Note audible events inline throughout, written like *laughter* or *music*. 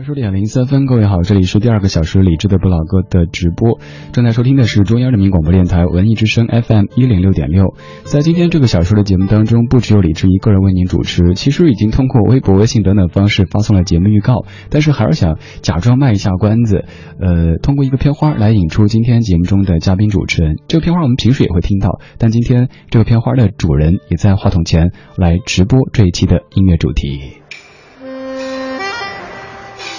二十点零三分，各位好，这里是第二个小时理智的不老歌的直播，正在收听的是中央人民广播电台文艺之声 FM 一零六点六。在今天这个小时的节目当中，不只有李志一个人为您主持，其实已经通过微博、微信等等方式发送了节目预告，但是还是想假装卖一下关子，呃，通过一个片花来引出今天节目中的嘉宾主持人。这个片花我们平时也会听到，但今天这个片花的主人也在话筒前来直播这一期的音乐主题。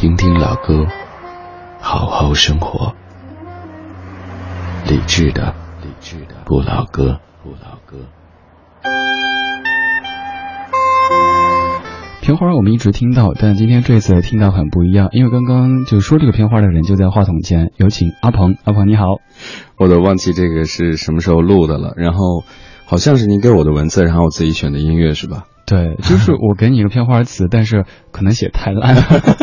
听听老歌，好好生活。理智的，理智的不老歌，不老歌。片花我们一直听到，但今天这次听到很不一样，因为刚刚就说这个片花的人就在话筒前，有请阿鹏。阿鹏你好，我都忘记这个是什么时候录的了，然后好像是您给我的文字，然后我自己选的音乐是吧？对，就是我给你一个片花词，但是可能写太烂了。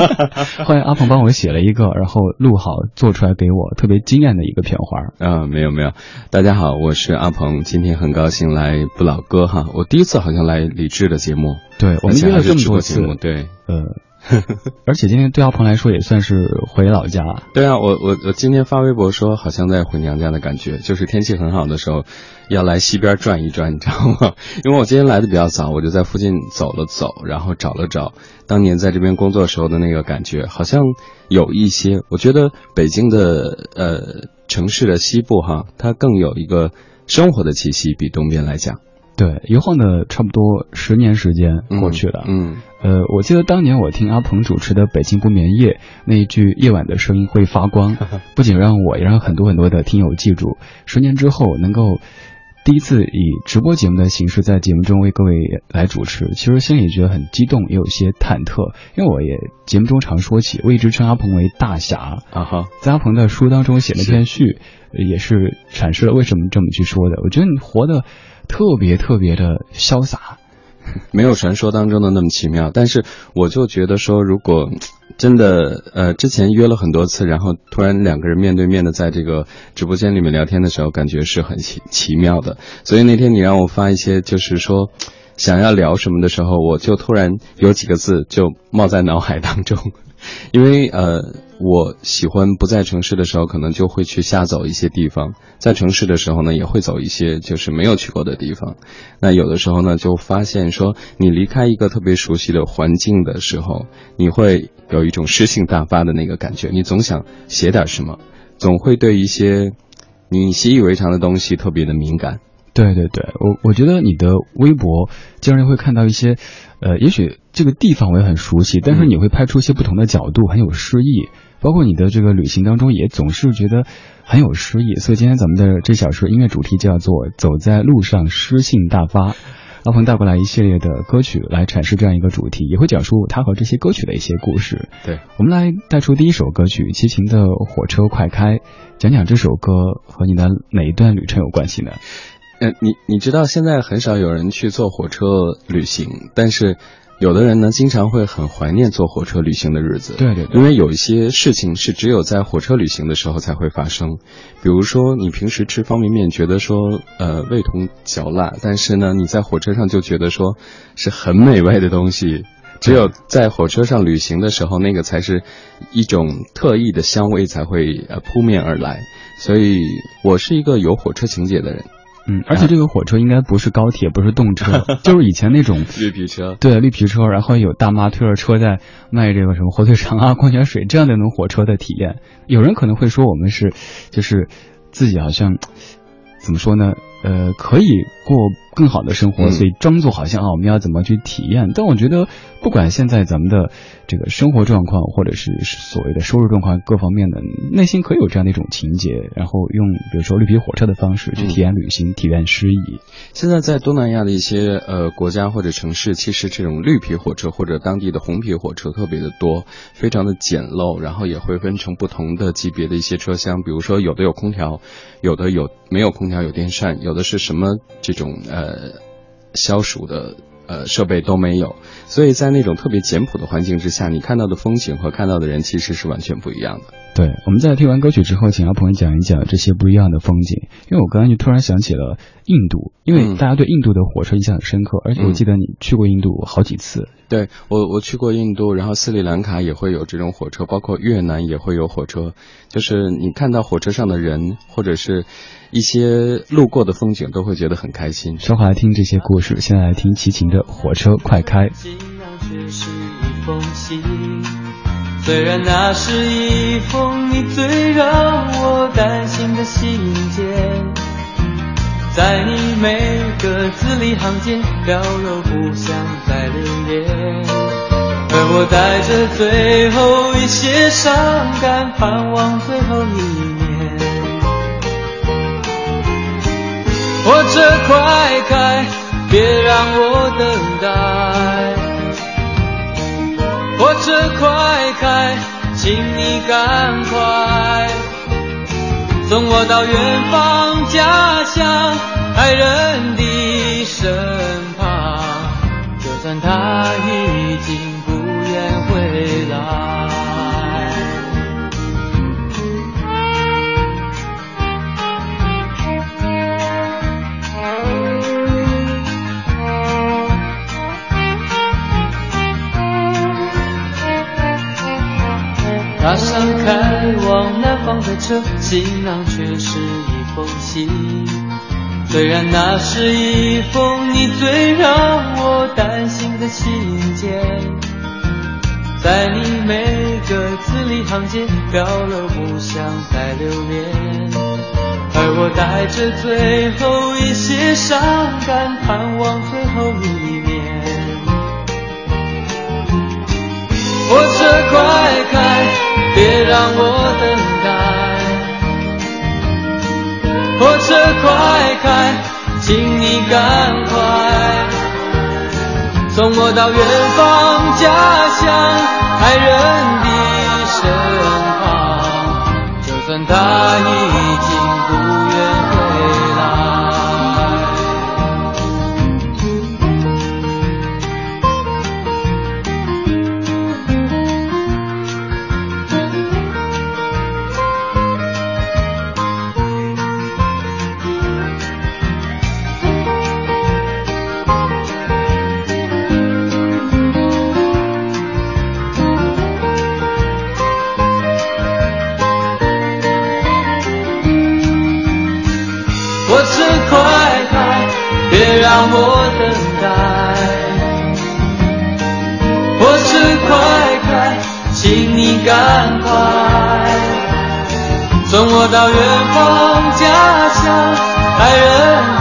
*laughs* 后来阿鹏帮我写了一个，然后录好做出来给我，特别惊艳的一个片花。啊，没有没有，大家好，我是阿鹏，今天很高兴来不老哥哈，我第一次好像来李志的节目，对我们约了这么多次，对，呃。*laughs* 而且今天对阿鹏来说也算是回老家。对啊，我我我今天发微博说，好像在回娘家的感觉，就是天气很好的时候，要来西边转一转，你知道吗？*laughs* 因为我今天来的比较早，我就在附近走了走，然后找了找当年在这边工作时候的那个感觉，好像有一些。我觉得北京的呃城市的西部哈，它更有一个生活的气息，比东边来讲。对，一晃的差不多十年时间过去了。嗯，呃，我记得当年我听阿鹏主持的《北京不眠夜》那一句“夜晚的声音会发光”，*laughs* 不仅让我，也让很多很多的听友记住。十年之后，能够第一次以直播节目的形式在节目中为各位来主持，其实心里觉得很激动，也有些忐忑。因为我也节目中常说起，我一直称阿鹏为大侠啊哈，在阿鹏的书当中写了篇序，也是阐释了为什么这么去说的。我觉得你活得。特别特别的潇洒，没有传说当中的那么奇妙。但是我就觉得说，如果真的呃之前约了很多次，然后突然两个人面对面的在这个直播间里面聊天的时候，感觉是很奇奇妙的。所以那天你让我发一些就是说想要聊什么的时候，我就突然 *laughs* 有几个字就冒在脑海当中，因为呃。我喜欢不在城市的时候，可能就会去瞎走一些地方；在城市的时候呢，也会走一些就是没有去过的地方。那有的时候呢，就发现说，你离开一个特别熟悉的环境的时候，你会有一种诗性大发的那个感觉。你总想写点什么，总会对一些你习以为常的东西特别的敏感。对对对，我我觉得你的微博经常会看到一些，呃，也许这个地方我也很熟悉，但是你会拍出一些不同的角度，很有诗意。包括你的这个旅行当中，也总是觉得很有诗意。所以今天咱们的这小时音乐主题叫做“走在路上，诗性大发”。阿鹏带过来一系列的歌曲来阐释这样一个主题，也会讲述他和这些歌曲的一些故事。对，我们来带出第一首歌曲《齐秦的火车快开》，讲讲这首歌和你的哪一段旅程有关系呢？呃，你你知道现在很少有人去坐火车旅行，但是。有的人呢，经常会很怀念坐火车旅行的日子。对对对，因为有一些事情是只有在火车旅行的时候才会发生。比如说，你平时吃方便面觉得说，呃，味同嚼蜡，但是呢，你在火车上就觉得说是很美味的东西。只有在火车上旅行的时候，那个才是一种特异的香味才会呃扑面而来。所以我是一个有火车情节的人。嗯，而且这个火车应该不是高铁，不是动车，*laughs* 就是以前那种 *laughs* 绿皮车。对，绿皮车，然后有大妈推着车在卖这个什么火腿肠啊、矿泉水这样的那种火车的体验。有人可能会说我们是，就是自己好像怎么说呢？呃，可以过更好的生活，所以装作好像啊，我们要怎么去体验？但我觉得，不管现在咱们的这个生活状况，或者是所谓的收入状况各方面的，内心可以有这样的一种情节，然后用比如说绿皮火车的方式去体验旅行，体验诗意。现在在东南亚的一些呃国家或者城市，其实这种绿皮火车或者当地的红皮火车特别的多，非常的简陋，然后也会分成不同的级别的一些车厢，比如说有的有空调，有的有没有空调有电扇，有的是什么这种呃呃消暑的。呃，设备都没有，所以在那种特别简朴的环境之下，你看到的风景和看到的人其实是完全不一样的。对，我们在听完歌曲之后，请阿鹏讲一讲这些不一样的风景。因为我刚刚就突然想起了印度，因为大家对印度的火车印象很深刻，而且我记得你去过印度好几次。对我，我去过印度，然后斯里兰卡也会有这种火车，包括越南也会有火车。就是你看到火车上的人，或者是。一些路过的风景都会觉得很开心。说话来听这些故事，现在来听齐秦的《火车快开》。虽然那是一封你最让我担心的信件，在你每个字里行间表露不想再留恋，而我带着最后一些伤感，盼望最后一面。火车快开，别让我等待。火车快开，请你赶快送我到远方家乡爱人的身旁。就算他已踏上开往南方的车，行囊却是一封信。虽然那是一封你最让我担心的信件，在你每个字里行间表露不想再留恋，而我带着最后一些伤感，盼望最后一火车快开。别让我等待，火车快开，请你赶快送我到远方家乡爱人的身旁，就算他已送我到远方家乡爱人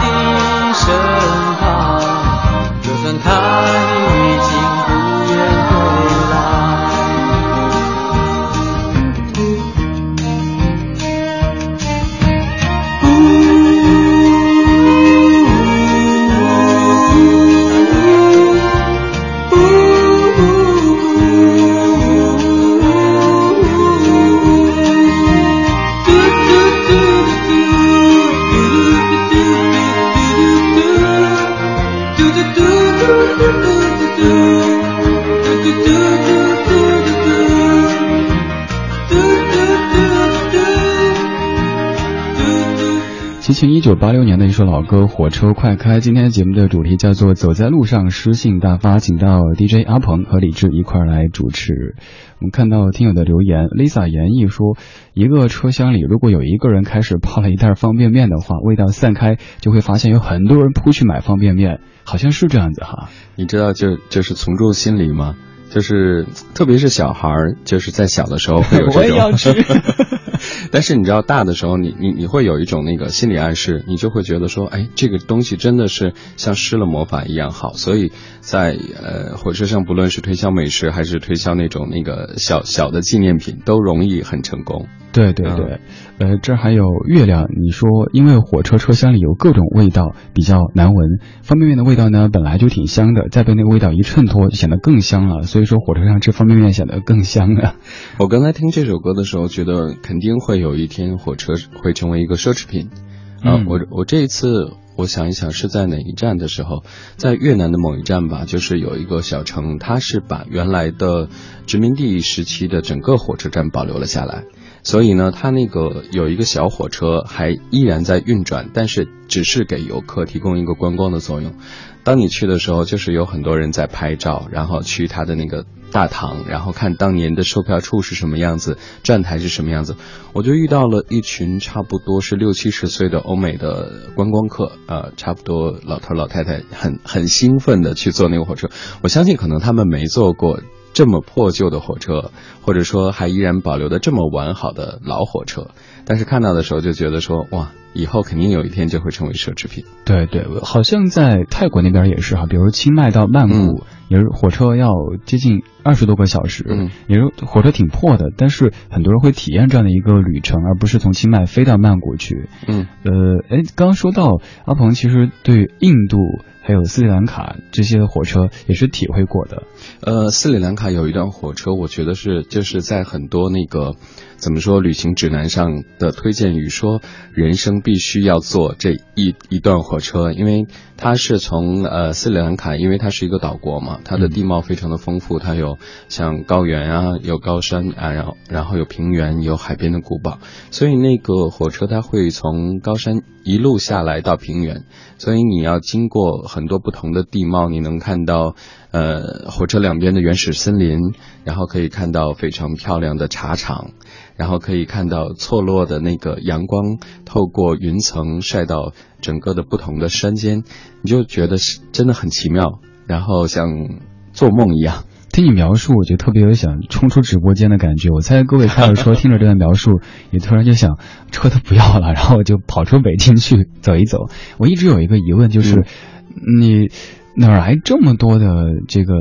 一九八六年的一首老歌《火车快开》，今天节目的主题叫做“走在路上，诗性大发”，请到 DJ 阿鹏和李志一块来主持。我们看到听友的留言，Lisa 言意说，一个车厢里如果有一个人开始泡了一袋方便面的话，味道散开，就会发现有很多人扑去买方便面，好像是这样子哈。你知道就就是从众心理吗？就是特别是小孩儿，就是在小的时候会有这种。*laughs* 但是你知道大的时候，你你你会有一种那个心理暗示，你就会觉得说，哎，这个东西真的是像施了魔法一样好。所以在呃火车上，不论是推销美食还是推销那种那个小小的纪念品，都容易很成功。对对对，呃，这还有月亮。你说，因为火车车厢里有各种味道，比较难闻。方便面的味道呢，本来就挺香的，再被那个味道一衬托，就显得更香了。所以说，火车上吃方便面显得更香了。我刚才听这首歌的时候，觉得肯定会有一天火车会成为一个奢侈品。啊，我我这一次我想一想是在哪一站的时候，在越南的某一站吧，就是有一个小城，它是把原来的殖民地时期的整个火车站保留了下来。所以呢，它那个有一个小火车还依然在运转，但是只是给游客提供一个观光的作用。当你去的时候，就是有很多人在拍照，然后去它的那个大堂，然后看当年的售票处是什么样子，站台是什么样子。我就遇到了一群差不多是六七十岁的欧美的观光客，呃，差不多老头老太太，很很兴奋的去坐那个火车。我相信可能他们没坐过。这么破旧的火车，或者说还依然保留的这么完好的老火车，但是看到的时候就觉得说，哇，以后肯定有一天就会成为奢侈品。对对，好像在泰国那边也是哈，比如清迈到曼谷，也是火车要接近二十多个小时，嗯，也是火车挺破的，但是很多人会体验这样的一个旅程，而不是从清迈飞到曼谷去。嗯，呃，哎，刚刚说到阿鹏，其实对印度。还有斯里兰卡这些火车也是体会过的，呃，斯里兰卡有一段火车，我觉得是就是在很多那个怎么说旅行指南上的推荐语，说人生必须要坐这一一段火车，因为它是从呃斯里兰卡，因为它是一个岛国嘛，它的地貌非常的丰富，它有像高原啊，有高山啊，然后然后有平原，有海边的古堡，所以那个火车它会从高山一路下来到平原，所以你要经过。很多不同的地貌，你能看到，呃，火车两边的原始森林，然后可以看到非常漂亮的茶厂，然后可以看到错落的那个阳光透过云层晒到整个的不同的山间，你就觉得是真的很奇妙，然后像做梦一样。听你描述，我就特别有想冲出直播间的感觉。我猜各位开着车听着这段描述，也突然就想车都不要了，然后就跑出北京去走一走。我一直有一个疑问，就是。你哪来这么多的这个？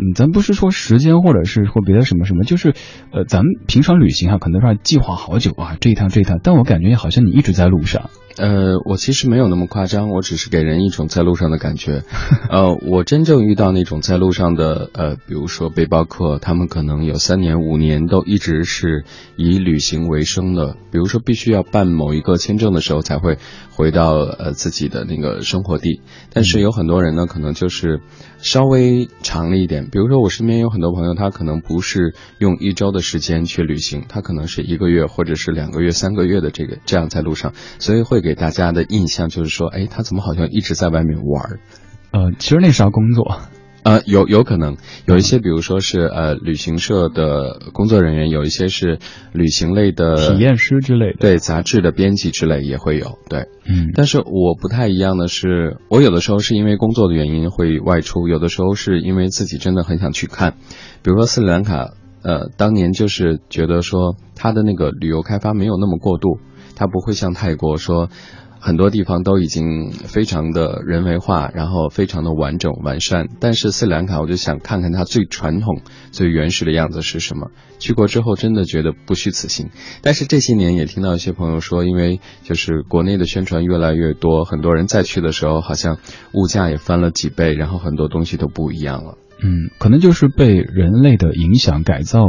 嗯，咱不是说时间，或者是或别的什么什么，就是，呃，咱们平常旅行啊，可能是计划好久啊，这一趟这一趟，但我感觉好像你一直在路上。呃，我其实没有那么夸张，我只是给人一种在路上的感觉。*laughs* 呃，我真正遇到那种在路上的，呃，比如说背包客，他们可能有三年五年都一直是以旅行为生的，比如说必须要办某一个签证的时候才会回到呃自己的那个生活地。但是有很多人呢，可能就是稍微长了一点，比如说我身边有很多朋友，他可能不是用一周的时间去旅行，他可能是一个月或者是两个月、三个月的这个这样在路上，所以会给。给大家的印象就是说，哎，他怎么好像一直在外面玩？呃，其实那是要工作，呃，有有可能有一些，比如说是呃旅行社的工作人员，有一些是旅行类的体验师之类的，对，杂志的编辑之类也会有，对，嗯。但是我不太一样的是，我有的时候是因为工作的原因会外出，有的时候是因为自己真的很想去看，比如说斯里兰卡，呃，当年就是觉得说它的那个旅游开发没有那么过度。它不会像泰国说，很多地方都已经非常的人为化，然后非常的完整完善。但是斯里兰卡，我就想看看它最传统、最原始的样子是什么。去过之后，真的觉得不虚此行。但是这些年也听到一些朋友说，因为就是国内的宣传越来越多，很多人再去的时候，好像物价也翻了几倍，然后很多东西都不一样了。嗯，可能就是被人类的影响改造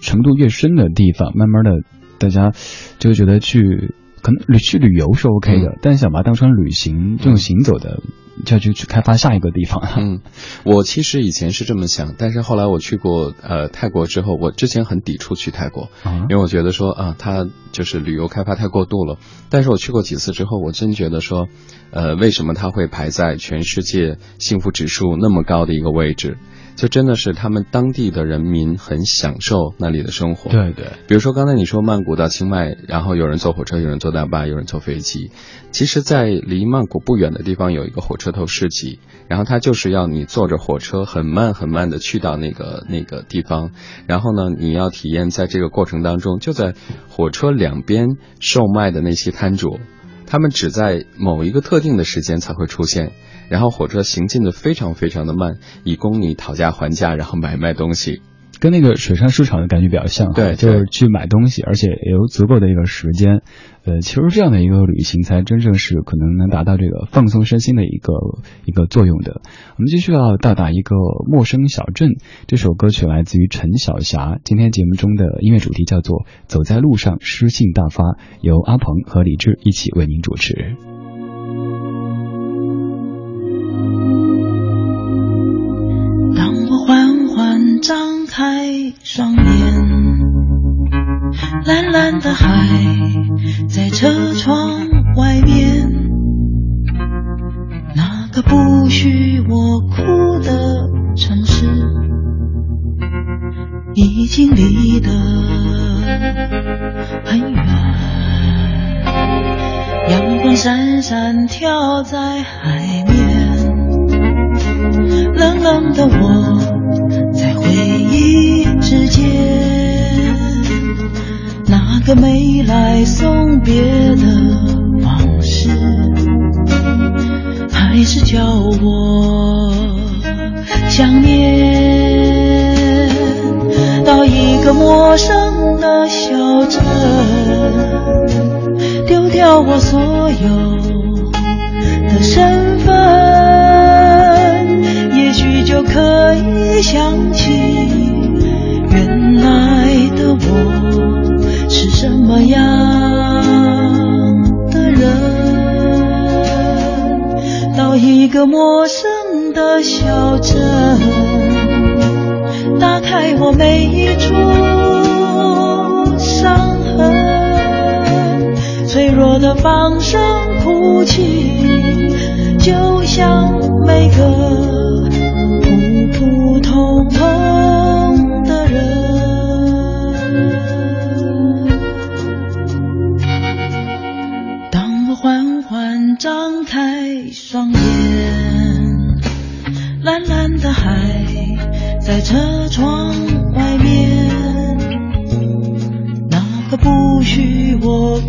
程度越深的地方，慢慢的。大家就觉得去可能旅去旅游是 OK 的，但想把它当成旅行这种行走的，就要去去开发下一个地方。嗯，我其实以前是这么想，但是后来我去过呃泰国之后，我之前很抵触去泰国，因为我觉得说啊，它就是旅游开发太过度了。但是我去过几次之后，我真觉得说，呃，为什么它会排在全世界幸福指数那么高的一个位置？就真的是他们当地的人民很享受那里的生活。对对，比如说刚才你说曼谷到清迈，然后有人坐火车，有人坐大巴，有人坐飞机。其实，在离曼谷不远的地方有一个火车头市集，然后它就是要你坐着火车很慢很慢的去到那个那个地方，然后呢，你要体验在这个过程当中，就在火车两边售卖的那些摊主，他们只在某一个特定的时间才会出现。然后火车行进的非常非常的慢，以供你讨价还价，然后买卖东西，跟那个水上市场的感觉比较像。对，就是去买东西，而且也有足够的一个时间。呃，其实这样的一个旅行才真正是可能能达到这个放松身心的一个一个作用的。我们继续要到达一个陌生小镇，这首歌曲来自于陈晓霞。今天节目中的音乐主题叫做《走在路上诗性大发》，由阿鹏和李志一起为您主持。开双眼，蓝蓝的海在车窗外面，那个不许我哭的城市，已经离得很远。阳光闪闪跳在海面，冷冷的我。回忆之间，那个没来送别的往事，还是叫我想念。到一个陌生的小镇，丢掉我所有的身份，就可以想起原来的。我是什么样的人？到一个陌生的小镇，打开我每一处伤痕，脆弱的放声哭泣，就像每个。普通的人当我缓缓张开双眼蓝蓝的海在车窗外面那个不许我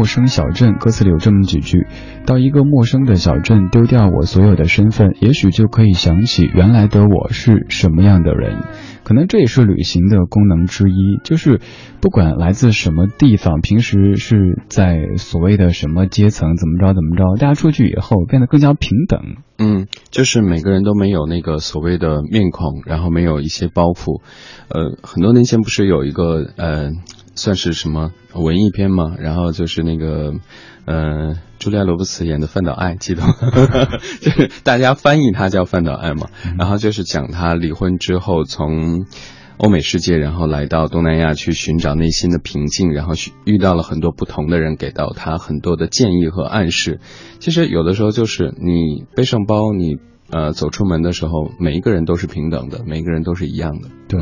陌生小镇》歌词里有这么几句：到一个陌生的小镇，丢掉我所有的身份，也许就可以想起原来的我是什么样的人。可能这也是旅行的功能之一，就是不管来自什么地方，平时是在所谓的什么阶层，怎么着怎么着，大家出去以后变得更加平等。嗯，就是每个人都没有那个所谓的面孔，然后没有一些包袱。呃，很多年前不是有一个呃。算是什么文艺片吗？然后就是那个，呃，朱莉亚·罗伯茨演的《范岛爱》，记得吗？*laughs* 就是大家翻译它叫《范岛爱》嘛。然后就是讲他离婚之后，从欧美世界，然后来到东南亚去寻找内心的平静，然后遇到了很多不同的人，给到他很多的建议和暗示。其实有的时候就是你背上包，你呃走出门的时候，每一个人都是平等的，每一个人都是一样的。对。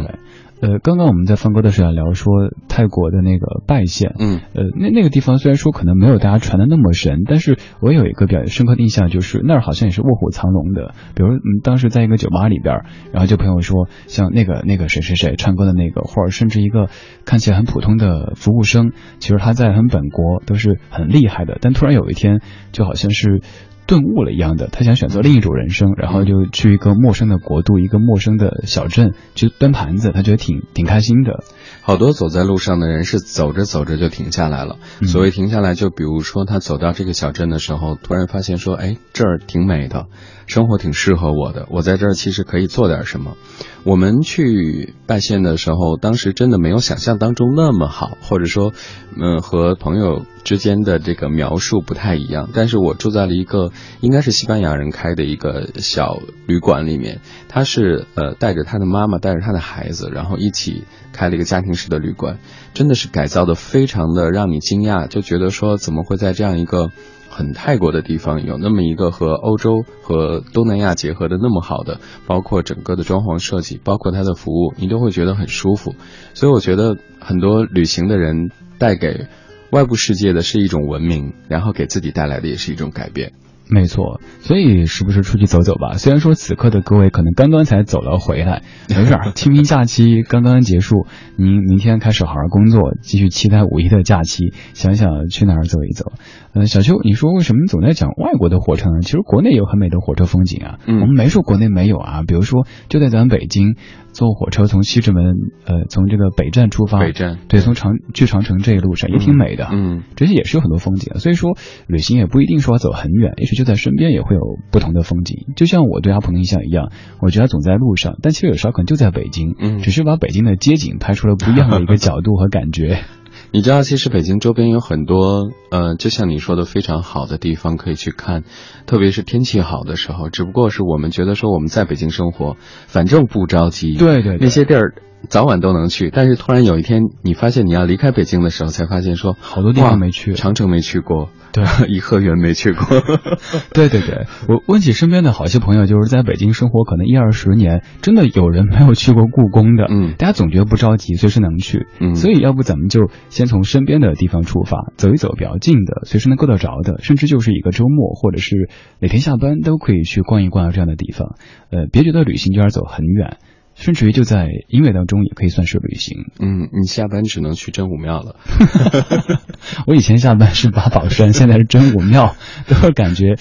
呃，刚刚我们在放歌的时候聊说泰国的那个拜县，嗯，呃，那那个地方虽然说可能没有大家传的那么神，但是我有一个比较深刻的印象，就是那儿好像也是卧虎藏龙的。比如，嗯，当时在一个酒吧里边，然后就朋友说，像那个那个谁谁谁唱歌的那个，或者甚至一个看起来很普通的服务生，其实他在很本国都是很厉害的，但突然有一天，就好像是。顿悟了一样的，他想选择另一种人生，然后就去一个陌生的国度，一个陌生的小镇去端盘子，他觉得挺挺开心的。好多走在路上的人是走着走着就停下来了。所谓停下来，就比如说他走到这个小镇的时候，突然发现说，哎，这儿挺美的，生活挺适合我的，我在这儿其实可以做点什么。我们去拜县的时候，当时真的没有想象当中那么好，或者说，嗯，和朋友之间的这个描述不太一样。但是我住在了一个应该是西班牙人开的一个小旅馆里面，他是呃带着他的妈妈，带着他的孩子，然后一起开了一个家庭式的旅馆，真的是改造的非常的让你惊讶，就觉得说怎么会在这样一个。很泰国的地方有那么一个和欧洲和东南亚结合的那么好的，包括整个的装潢设计，包括它的服务，你都会觉得很舒服。所以我觉得很多旅行的人带给外部世界的是一种文明，然后给自己带来的也是一种改变。没错，所以时不时出去走走吧。虽然说此刻的各位可能刚刚才走了回来，没事儿，清明假期刚刚结束，您明天开始好好工作，继续期待五一的假期，想想去哪儿走一走。呃，小邱，你说为什么总在讲外国的火车呢？其实国内有很美的火车风景啊。嗯，我们没说国内没有啊，比如说就在咱们北京。坐火车从西直门，呃，从这个北站出发，北站对，从长去长城这一路上也挺美的，嗯，这些也是有很多风景的。所以说，旅行也不一定说要走很远，也许就在身边也会有不同的风景。就像我对阿鹏的印象一样，我觉得他总在路上，但其实有时候可能就在北京，嗯，只是把北京的街景拍出了不一样的一个角度和感觉。*laughs* 你知道，其实北京周边有很多，呃，就像你说的非常好的地方可以去看，特别是天气好的时候。只不过是我们觉得说我们在北京生活，反正不着急。对对，那些地儿。早晚都能去，但是突然有一天，你发现你要离开北京的时候，才发现说好多地方没去，长城没去过，对，*laughs* 颐和园没去过，*laughs* 对对对。我问起身边的好些朋友，就是在北京生活可能一二十年，真的有人没有去过故宫的。嗯，大家总觉得不着急，随时能去。嗯，所以要不咱们就先从身边的地方出发，走一走比较近的，随时能够得着的，甚至就是一个周末或者是哪天下班都可以去逛一逛这样的地方。呃，别觉得旅行就要走很远。甚至于就在音乐当中也可以算是旅行。嗯，你下班只能去真武庙了。*laughs* *laughs* 我以前下班是八宝山，现在是真武庙，*laughs* 都感觉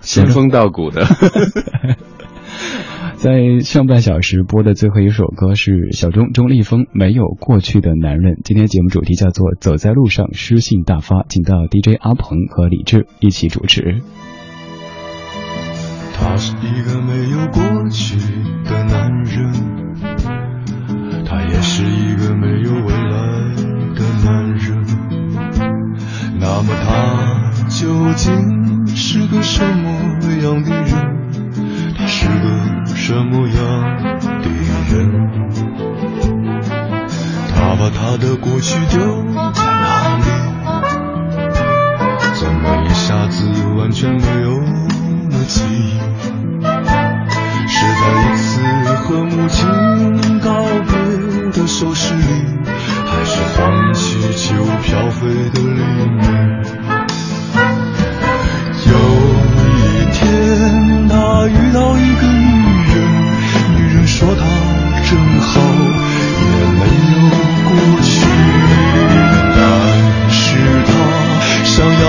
仙风道骨的。在上半小时播的最后一首歌是小钟钟立风《没有过去的男人》。今天节目主题叫做“走在路上，诗性大发”，请到 DJ 阿鹏和李志一起主持。他是一个没有过去的男人。他也是一个没有未来的男人，那么他究竟是个什么样的人？他是个什么样的人？他把他的过去丢在哪里？怎么一下子完全没有了记忆？是在一次和母亲告别的手势里，还是黄气球飘飞的黎明？有一天，他遇到一个女人，女人说他真好，也没有过去，但是他想要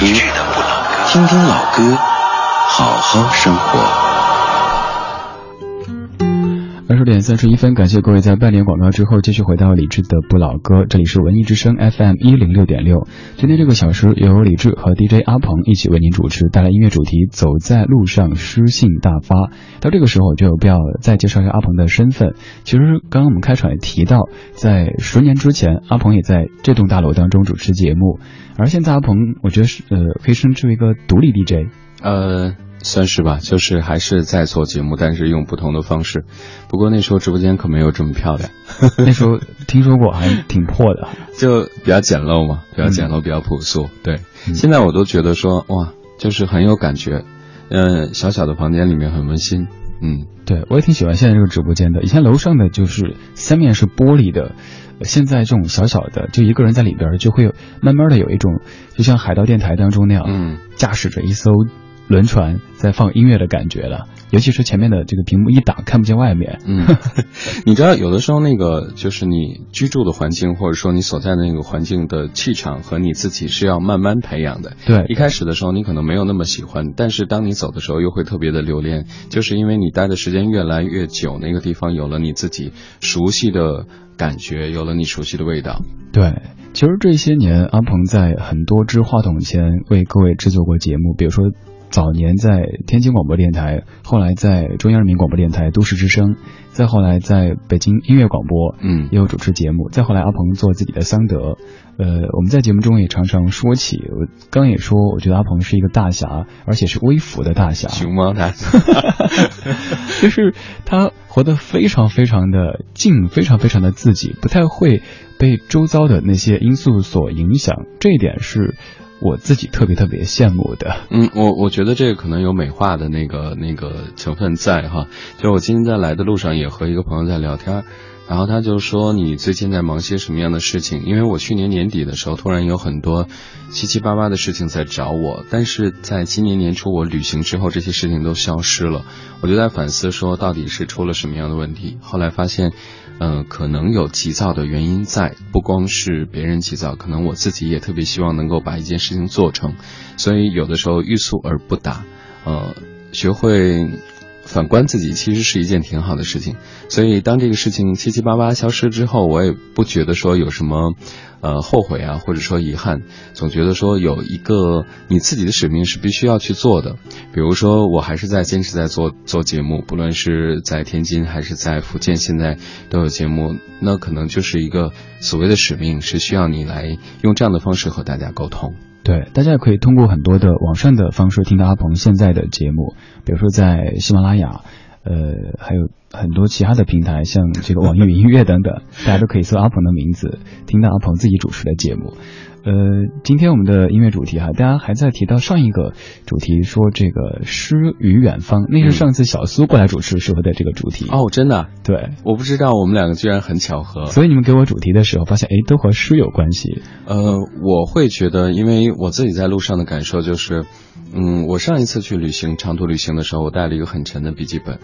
听听老歌，好好生活。二十点三十一分，感谢各位在半点广告之后继续回到李志的不老歌，这里是文艺之声 FM 一零六点六。今天这个小时由李志和 DJ 阿鹏一起为您主持，带来音乐主题《走在路上诗性大发》。到这个时候，就有必要再介绍一下阿鹏的身份。其实刚刚我们开场也提到，在十年之前，阿鹏也在这栋大楼当中主持节目，而现在阿鹏，我觉得是呃可以称之为一个独立 DJ。呃，算是吧，就是还是在做节目，但是用不同的方式。不过那时候直播间可没有这么漂亮，*laughs* 那时候听说过，还挺破的，*laughs* 就比较简陋嘛，比较简陋，比较朴素。对，现在我都觉得说哇，就是很有感觉。嗯，小小的房间里面很温馨。嗯，对我也挺喜欢现在这个直播间的。以前楼上的就是三面是玻璃的，现在这种小小的，就一个人在里边，就会慢慢的有一种，就像海盗电台当中那样，嗯，驾驶着一艘轮船在放音乐的感觉了。尤其是前面的这个屏幕一挡，看不见外面。嗯，*laughs* 你知道，有的时候那个就是你居住的环境，或者说你所在的那个环境的气场和你自己是要慢慢培养的。对，一开始的时候你可能没有那么喜欢，但是当你走的时候又会特别的留恋，就是因为你待的时间越来越久，那个地方有了你自己熟悉的感觉，有了你熟悉的味道。对，其实这些年阿鹏在很多支话筒前为各位制作过节目，比如说。早年在天津广播电台，后来在中央人民广播电台都市之声，再后来在北京音乐广播，嗯，也有主持节目。再后来阿鹏做自己的桑德，呃，我们在节目中也常常说起，我刚也说，我觉得阿鹏是一个大侠，而且是微服的大侠。熊猫大侠，*laughs* 就是他活得非常非常的静，非常非常的自己，不太会被周遭的那些因素所影响，这一点是。我自己特别特别羡慕的，嗯，我我觉得这个可能有美化的那个那个成分在哈。就我今天在来的路上也和一个朋友在聊天，然后他就说你最近在忙些什么样的事情？因为我去年年底的时候突然有很多七七八八的事情在找我，但是在今年年初我旅行之后，这些事情都消失了。我就在反思说到底是出了什么样的问题？后来发现。嗯，可能有急躁的原因在，不光是别人急躁，可能我自己也特别希望能够把一件事情做成，所以有的时候欲速而不达，呃，学会反观自己，其实是一件挺好的事情。所以当这个事情七七八八消失之后，我也不觉得说有什么。呃，后悔啊，或者说遗憾，总觉得说有一个你自己的使命是必须要去做的。比如说，我还是在坚持在做做节目，不论是在天津还是在福建，现在都有节目。那可能就是一个所谓的使命，是需要你来用这样的方式和大家沟通。对，大家也可以通过很多的网上的方式听到阿鹏现在的节目，比如说在喜马拉雅。呃，还有很多其他的平台，像这个网易云音乐等等，大家都可以搜阿鹏的名字，听到阿鹏自己主持的节目。呃，今天我们的音乐主题哈，大家还在提到上一个主题，说这个诗与远方，那是上次小苏过来主持时候的这个主题。哦，真的？对，我不知道，我们两个居然很巧合。所以你们给我主题的时候，发现哎，都和诗有关系。呃，我会觉得，因为我自己在路上的感受就是，嗯，我上一次去旅行长途旅行的时候，我带了一个很沉的笔记本。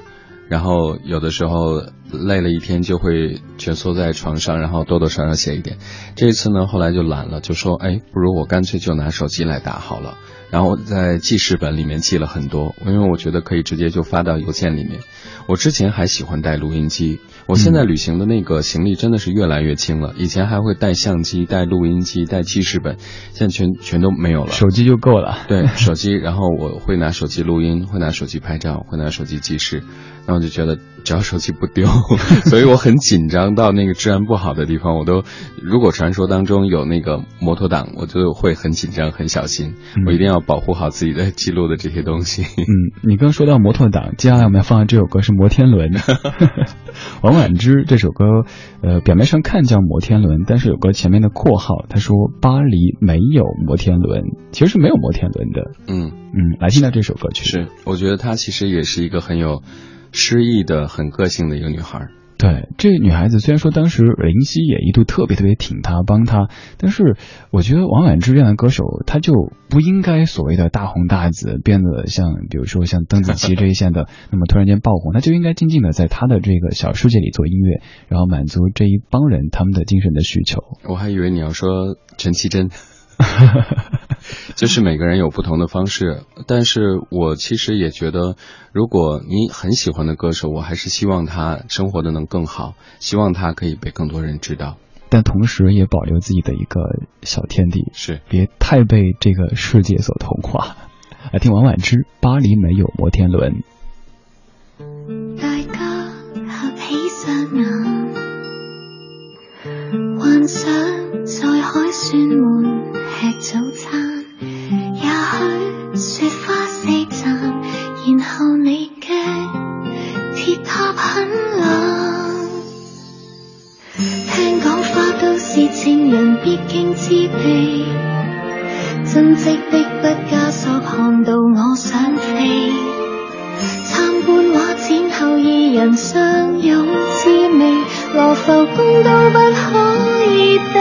然后有的时候累了一天就会蜷缩在床上，然后多多少少写一点。这一次呢，后来就懒了，就说，哎，不如我干脆就拿手机来打好了。然后在记事本里面记了很多，因为我觉得可以直接就发到邮件里面。我之前还喜欢带录音机，我现在旅行的那个行李真的是越来越轻了。以前还会带相机、带录音机、带记事本，现在全全都没有了，手机就够了。对，手机，然后我会拿手机录音，会拿手机拍照，会拿手机记事。然后就觉得只要手机不丢，*laughs* 所以我很紧张。到那个治安不好的地方，我都如果传说当中有那个摩托党，我就会很紧张、很小心。我一定要保护好自己的记录的这些东西。嗯，你刚说到摩托党，接下来我们要放的这首歌是《摩天轮》。*laughs* 王婉之这首歌，呃，表面上看叫《摩天轮》，但是有个前面的括号，他说巴黎没有摩天轮，其实是没有摩天轮的。嗯嗯，来听到这首歌曲。是，我觉得它其实也是一个很有。诗意的、很个性的一个女孩。对，这个女孩子虽然说当时林夕也一度特别特别挺她、帮她，但是我觉得王菀之这样的歌手，她就不应该所谓的大红大紫，变得像比如说像邓紫棋这一线的，那么突然间爆红，她就应该静静的在她的这个小世界里做音乐，然后满足这一帮人他们的精神的需求。我还以为你要说陈绮贞。就是每个人有不同的方式，但是我其实也觉得，如果你很喜欢的歌手，我还是希望他生活的能更好，希望他可以被更多人知道，但同时也保留自己的一个小天地，是别太被这个世界所同化。来听王婉之《巴黎没有摩天轮》。大家合起双眼，幻想在海船门。吃早餐，也许雪花四站，然后你嘅铁塔很冷。听讲花都是情人必经之地，真迹的不加索，看到我想飞。参观画展后，二人相拥滋味，罗浮宫都不可以比。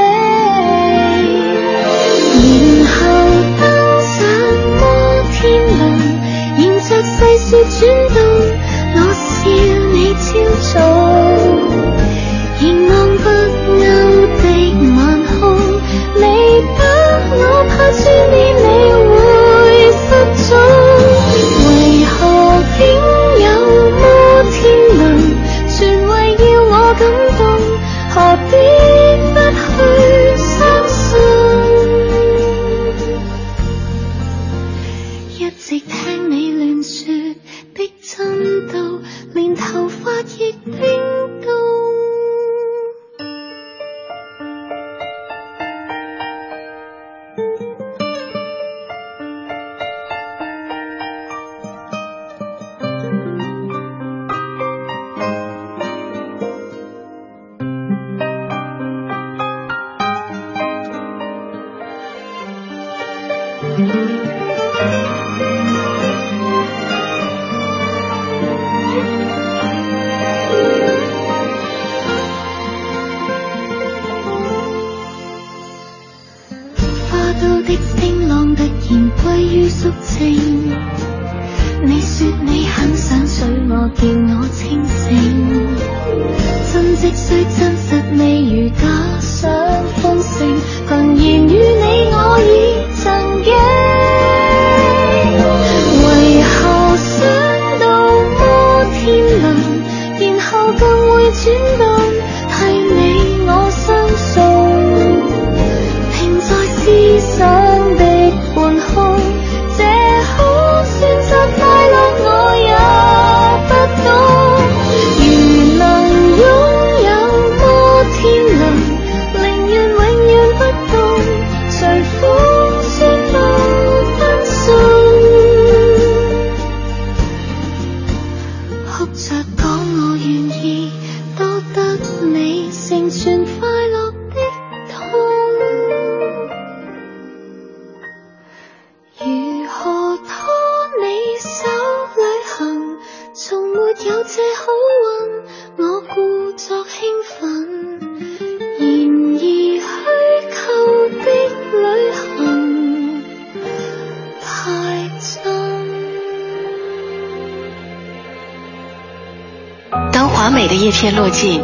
叶落尽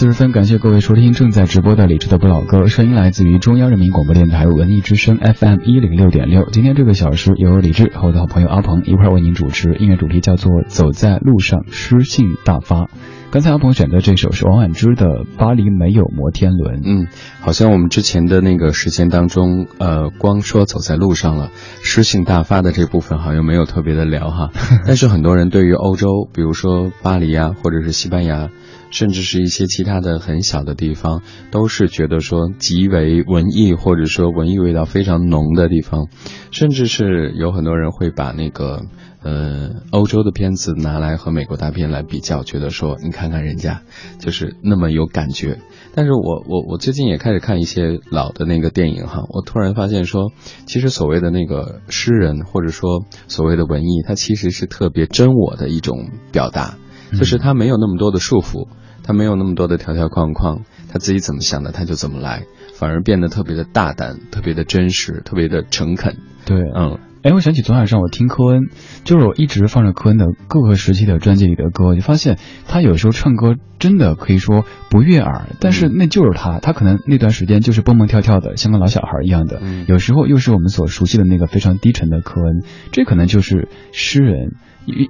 四十分，感谢各位收听正在直播的李智的不老歌，声音来自于中央人民广播电台文艺之声 FM 一零六点六。今天这个小时由李智和我的好朋友阿鹏一块为您主持，音乐主题叫做《走在路上，诗性大发》。刚才阿鹏选的这首是王菀之的《巴黎没有摩天轮》。嗯，好像我们之前的那个时间当中，呃，光说走在路上了，诗性大发的这部分好像没有特别的聊哈。*laughs* 但是很多人对于欧洲，比如说巴黎啊，或者是西班牙。甚至是一些其他的很小的地方，都是觉得说极为文艺，或者说文艺味道非常浓的地方。甚至是有很多人会把那个呃欧洲的片子拿来和美国大片来比较，觉得说你看看人家就是那么有感觉。但是我我我最近也开始看一些老的那个电影哈，我突然发现说，其实所谓的那个诗人或者说所谓的文艺，它其实是特别真我的一种表达，就是他没有那么多的束缚。他没有那么多的条条框框，他自己怎么想的他就怎么来，反而变得特别的大胆，特别的真实，特别的诚恳。对，嗯，哎，我想起昨晚上我听科恩，就是我一直放着科恩的各个时期的专辑里的歌，我就发现他有时候唱歌真的可以说不悦耳，但是那就是他，他可能那段时间就是蹦蹦跳跳的，像个老小孩一样的，有时候又是我们所熟悉的那个非常低沉的科恩，这可能就是诗人。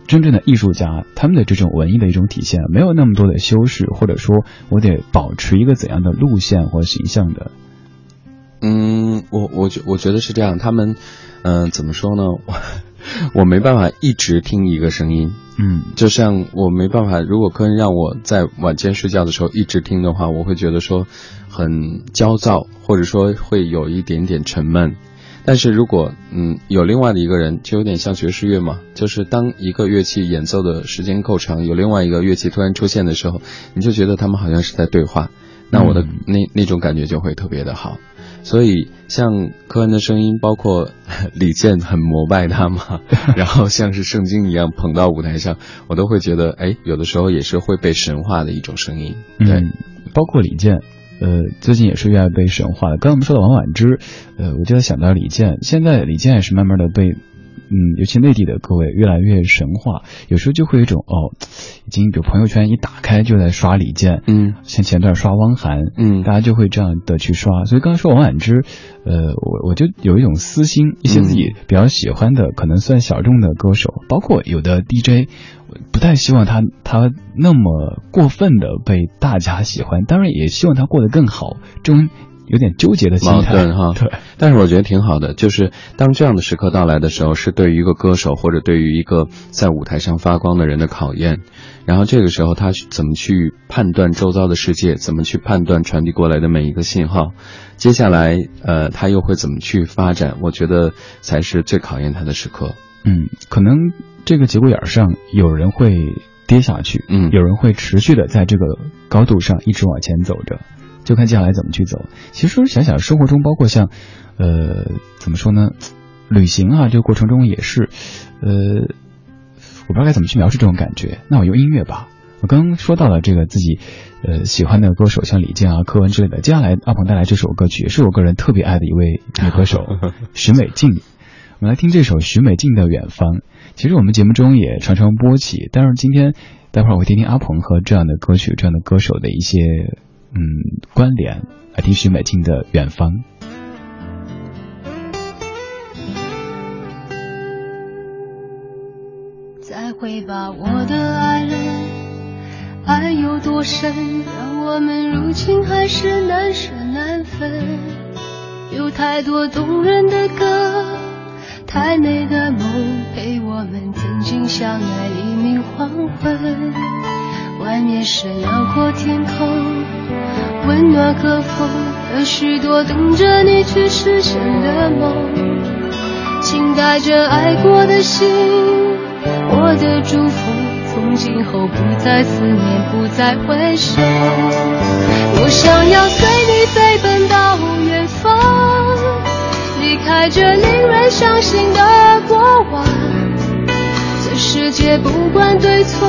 真正的艺术家，他们的这种文艺的一种体现，没有那么多的修饰，或者说我得保持一个怎样的路线或形象的。嗯，我我觉我觉得是这样，他们，嗯，怎么说呢？我 *laughs* 我没办法一直听一个声音，嗯，就像我没办法，如果客人让我在晚间睡觉的时候一直听的话，我会觉得说很焦躁，或者说会有一点点沉闷。但是如果嗯有另外的一个人，就有点像爵士乐嘛，就是当一个乐器演奏的时间够长，有另外一个乐器突然出现的时候，你就觉得他们好像是在对话，那我的那那种感觉就会特别的好。所以像科恩的声音，包括 *laughs* 李健很膜拜他嘛，*laughs* 然后像是圣经一样捧到舞台上，我都会觉得哎，有的时候也是会被神化的一种声音。对，包括李健。呃，最近也是越来越被神化了。刚刚我们说到王婉之，呃，我就想到李健，现在李健也是慢慢的被，嗯，尤其内地的各位越来越神话。有时候就会有一种哦，已经比如朋友圈一打开就在刷李健，嗯，像前段刷汪涵，嗯，大家就会这样的去刷。所以刚刚说王菀之，呃，我我就有一种私心，一些自己比较喜欢的，可能算小众的歌手，包括有的 DJ。不太希望他他那么过分的被大家喜欢，当然也希望他过得更好，这种有点纠结的心态哈。对，但是我觉得挺好的，就是当这样的时刻到来的时候，是对于一个歌手或者对于一个在舞台上发光的人的考验。然后这个时候他怎么去判断周遭的世界，怎么去判断传递过来的每一个信号，接下来呃他又会怎么去发展？我觉得才是最考验他的时刻。嗯，可能。这个节骨眼上，有人会跌下去，嗯，有人会持续的在这个高度上一直往前走着，就看接下来怎么去走。其实想想生活中，包括像，呃，怎么说呢，旅行啊，这个过程中也是，呃，我不知道该怎么去描述这种感觉。那我用音乐吧。我刚刚说到了这个自己，呃，喜欢的歌手，像李健啊、柯文之类的。接下来阿鹏带来这首歌曲，也是我个人特别爱的一位女歌手 *laughs* 许美静。我们来听这首许美静的《远方》。其实我们节目中也常常播起，但是今天待会儿我会听听阿鹏和这样的歌曲、这样的歌手的一些嗯关联。来听许美静的《远方》。再会吧，我的爱人，爱有多深，让我们如今还是难舍难分。有太多动人的歌。太美的梦陪我们曾经相爱黎明黄昏，外面是辽阔天空，温暖和风，有许多等着你去实现的梦。请带着爱过的心，我的祝福，从今后不再思念，不再回首。我想要随你飞奔到远方。离开这令人伤心的过往。这世界不管对错，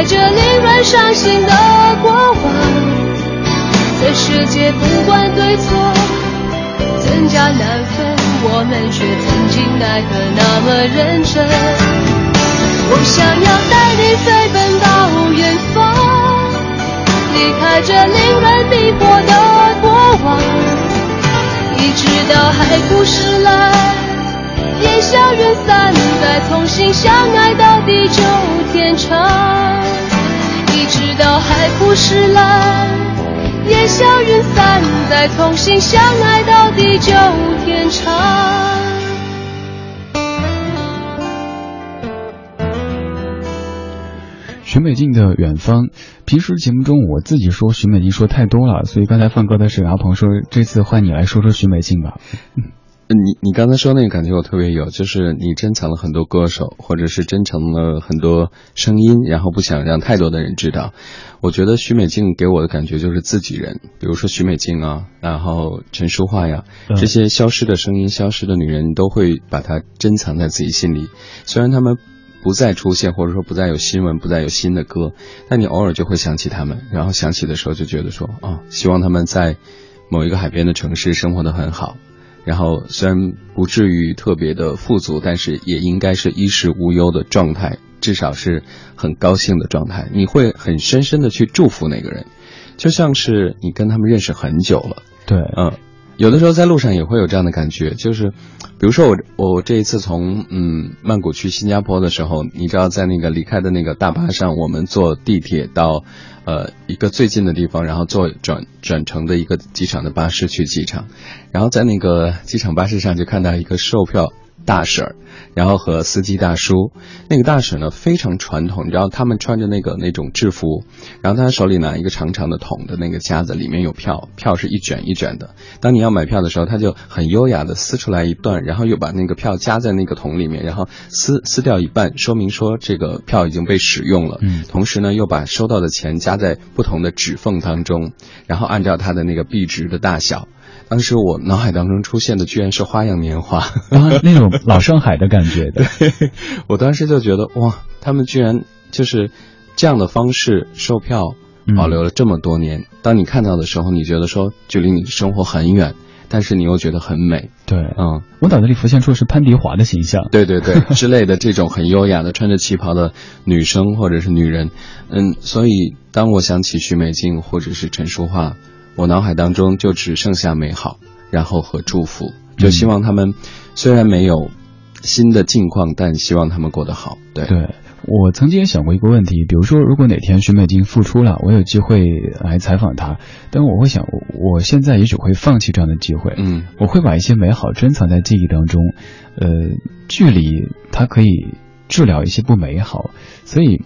离开这令人伤心的过往。这世界不管对错，真假难分，我们却曾经爱得那么认真。我想要带你飞奔到远方。离开这令人迷惑的过往，一直到海枯石烂，烟消云散，再重新相爱到地久天长。一直到海枯石烂，烟消云散，再重新相爱到地久天长。许美静的远方，平时节目中我自己说许美静说太多了，所以刚才放歌的时候，阿鹏说这次换你来说说许美静吧。你你刚才说那个感觉我特别有，就是你珍藏了很多歌手，或者是珍藏了很多声音，然后不想让太多的人知道。我觉得许美静给我的感觉就是自己人，比如说许美静啊，然后陈淑桦呀，这些消失的声音、消失的女人，都会把它珍藏在自己心里，虽然他们。不再出现，或者说不再有新闻，不再有新的歌，但你偶尔就会想起他们，然后想起的时候就觉得说啊，希望他们在某一个海边的城市生活的很好，然后虽然不至于特别的富足，但是也应该是衣食无忧的状态，至少是很高兴的状态。你会很深深的去祝福那个人，就像是你跟他们认识很久了。对，嗯。有的时候在路上也会有这样的感觉，就是，比如说我我这一次从嗯曼谷去新加坡的时候，你知道在那个离开的那个大巴上，我们坐地铁到，呃一个最近的地方，然后坐转转乘的一个机场的巴士去机场，然后在那个机场巴士上就看到一个售票。大婶儿，然后和司机大叔，那个大婶呢非常传统，你知道他们穿着那个那种制服，然后他手里拿一个长长的桶的那个夹子，里面有票，票是一卷一卷的。当你要买票的时候，他就很优雅的撕出来一段，然后又把那个票夹在那个桶里面，然后撕撕掉一半，说明说这个票已经被使用了。嗯，同时呢又把收到的钱夹在不同的指缝当中，然后按照它的那个币值的大小。当时我脑海当中出现的居然是花样年华，*laughs* 那种老上海的感觉的。*laughs* 我当时就觉得哇，他们居然就是这样的方式售票，保留了这么多年。当你看到的时候，你觉得说距离你的生活很远，但是你又觉得很美。对，嗯，我脑子里浮现出的是潘迪华的形象，对对对 *laughs* 之类的这种很优雅的穿着旗袍的女生或者是女人。嗯，所以当我想起徐美静或者是陈淑桦。我脑海当中就只剩下美好，然后和祝福，就希望他们虽然没有新的境况，但希望他们过得好。对对。我曾经也想过一个问题，比如说，如果哪天徐美静复出了，我有机会来采访她，但我会想，我现在也许会放弃这样的机会，嗯，我会把一些美好珍藏在记忆当中，呃，距离它可以治疗一些不美好，所以。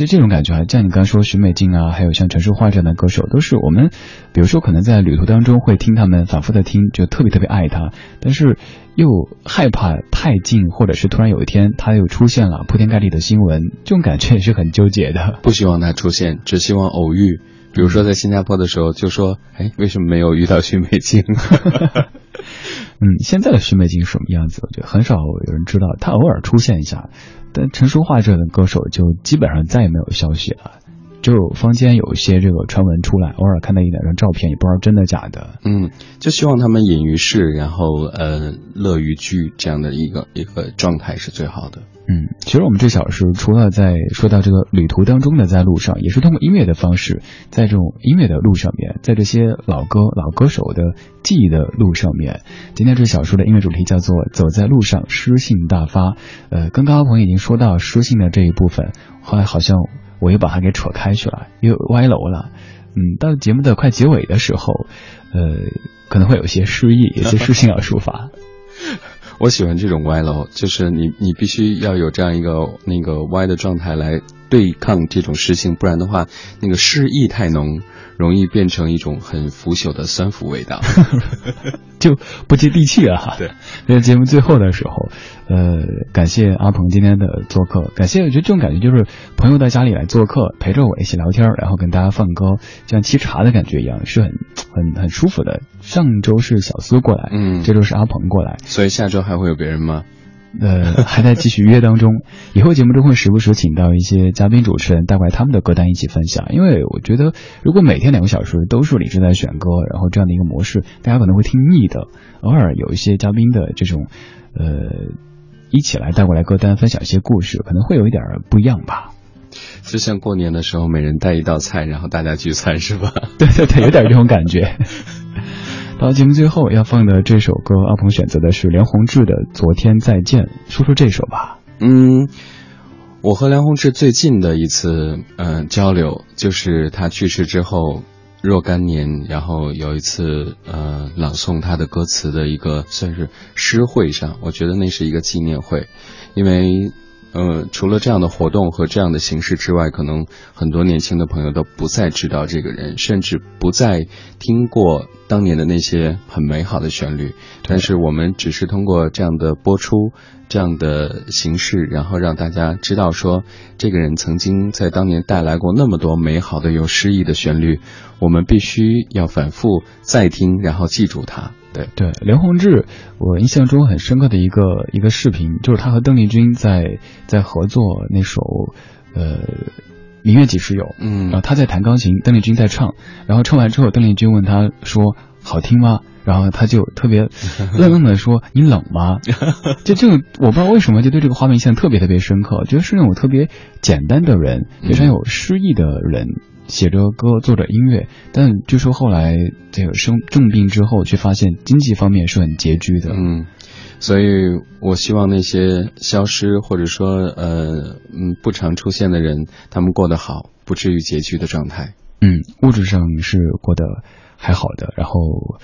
就这种感觉啊，像你刚说许美静啊，还有像陈淑桦这样的歌手，都是我们，比如说可能在旅途当中会听他们，反复的听，就特别特别爱他，但是又害怕太近，或者是突然有一天他又出现了铺天盖地的新闻，这种感觉也是很纠结的。不希望他出现，只希望偶遇。比如说在新加坡的时候，就说，哎，为什么没有遇到许美静？*laughs* 嗯，现在的许美静什么样子？我觉得很少有人知道，她偶尔出现一下，但陈淑桦这样的歌手就基本上再也没有消息了。就坊间有一些这个传闻出来，偶尔看到一两张照片，也不知道真的假的。嗯，就希望他们隐于世，然后呃乐于居这样的一个一个状态是最好的。嗯，其实我们这小时除了在说到这个旅途当中的在路上，也是通过音乐的方式，在这种音乐的路上面，在这些老歌老歌手的记忆的路上面。今天这小说的音乐主题叫做“走在路上，诗性大发”。呃，刚刚阿鹏已经说到诗性的这一部分，后来好像。我又把它给扯开去了，又歪楼了。嗯，到节目的快结尾的时候，呃，可能会有些诗意，*laughs* 有些事情要抒发。我喜欢这种歪楼，就是你你必须要有这样一个那个歪的状态来对抗这种事情，不然的话，那个诗意太浓。容易变成一种很腐朽的酸腐味道，*laughs* 就不接地气了哈。*laughs* 对，在节目最后的时候，呃，感谢阿鹏今天的做客，感谢，我觉得这种感觉就是朋友到家里来做客，陪着我一起聊天，然后跟大家放歌，像沏茶的感觉一样，是很 *coughs* 很很舒服的。上周是小苏过来，嗯，这周是阿鹏过来，所以下周还会有别人吗？呃，还在继续约当中。以后节目中会时不时请到一些嘉宾主持人带过来他们的歌单一起分享。因为我觉得，如果每天两个小时都是李志在选歌，然后这样的一个模式，大家可能会听腻的。偶尔有一些嘉宾的这种，呃，一起来带过来歌单，分享一些故事，可能会有一点不一样吧。就像过年的时候，每人带一道菜，然后大家聚餐，是吧？*laughs* 对对对，有点这种感觉。到节目最后要放的这首歌，阿鹏选择的是梁宏志的《昨天再见》，说说这首吧。嗯，我和梁宏志最近的一次嗯交流，就是他去世之后若干年，然后有一次呃朗诵他的歌词的一个算是诗会上，我觉得那是一个纪念会，因为。呃，除了这样的活动和这样的形式之外，可能很多年轻的朋友都不再知道这个人，甚至不再听过当年的那些很美好的旋律。但是我们只是通过这样的播出，这样的形式，然后让大家知道说，这个人曾经在当年带来过那么多美好的、有诗意的旋律。我们必须要反复再听，然后记住他。对对，梁宏志，我印象中很深刻的一个一个视频，就是他和邓丽君在在合作那首呃《明月几时有》，嗯，然后他在弹钢琴，邓丽君在唱，然后唱完之后，邓丽君问他说：“好听吗？”然后他就特别愣愣的说：“你冷吗？” *laughs* 就这个我不知道为什么就对这个画面印象特别特别深刻，觉得是那种特别简单的人，非常有诗意的人。写着歌，做着音乐，但据说后来这个生重病之后，却发现经济方面是很拮据的。嗯，所以我希望那些消失或者说呃嗯不常出现的人，他们过得好，不至于拮据的状态。嗯，物质上是过得还好的，然后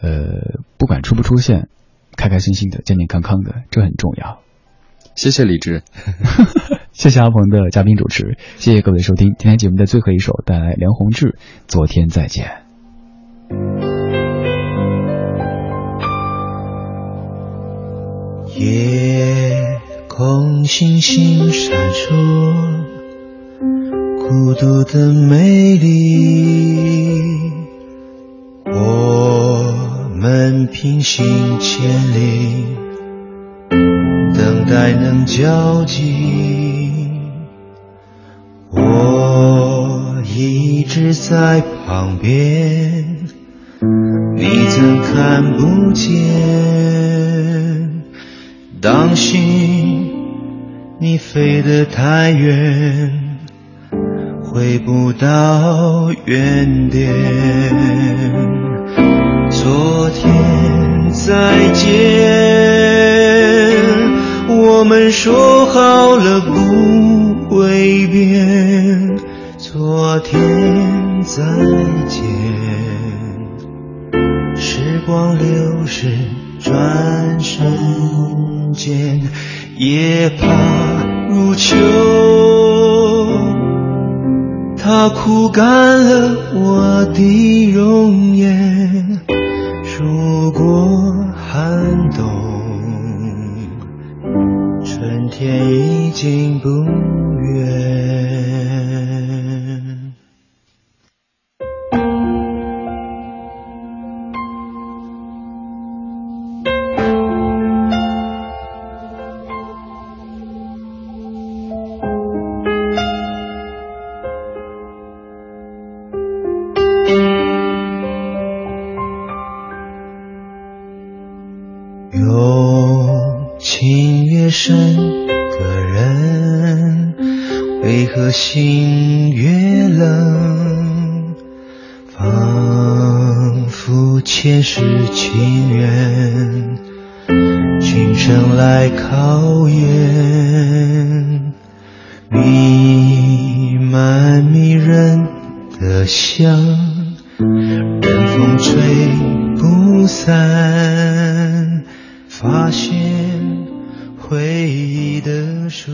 呃不管出不出现，开开心心的，健健康康的，这很重要。谢谢李志，*laughs* 谢谢阿鹏的嘉宾主持，谢谢各位收听今天节目的最后一首，带来梁宏志《昨天再见》。夜空星星闪烁，孤独的美丽，我们平行千里。等待能交集，一直在旁边，你怎看不见？当心你飞得太远，回不到原点。昨天再见。我们说好了不会变，昨天再见。时光流逝，转瞬间，夜怕入秋。它枯干了我的容颜，数过寒冬，春天已经不远。前世情缘，今生来考验。弥漫迷人的香，任风吹不散。发现回忆的书。